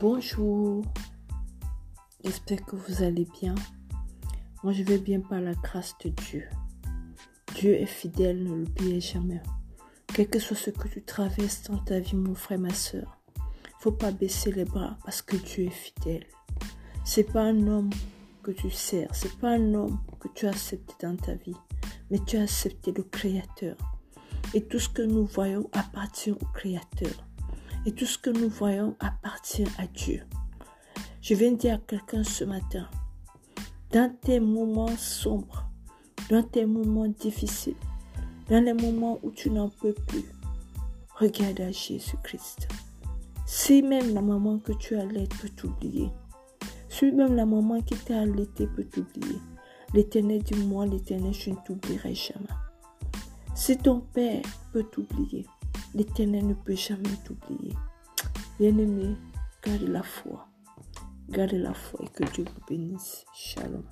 Bonjour, j'espère que vous allez bien. Moi, je vais bien par la grâce de Dieu. Dieu est fidèle, ne l'oubliez jamais. Quel que soit ce que tu traverses dans ta vie, mon frère, ma soeur, faut pas baisser les bras parce que Dieu est fidèle. C'est pas un homme que tu sers, c'est pas un homme que tu as accepté dans ta vie, mais tu as accepté le Créateur. Et tout ce que nous voyons appartient au Créateur. Et tout ce que nous voyons appartient à Dieu. Je viens dire à quelqu'un ce matin, dans tes moments sombres, dans tes moments difficiles, dans les moments où tu n'en peux plus, regarde à Jésus-Christ. Si même la maman que tu allaites peut t'oublier, si même la maman qui t'a allaité peut t'oublier, l'éternel du moi, l'éternel, je ne t'oublierai jamais. Si ton père peut t'oublier, L'Éternel ne peut jamais t'oublier. Bien-aimé, garde la foi. Garde la foi et que Dieu vous bénisse. Shalom.